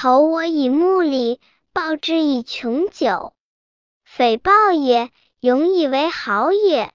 投我以木里报之以琼玖匪报也永以为好也。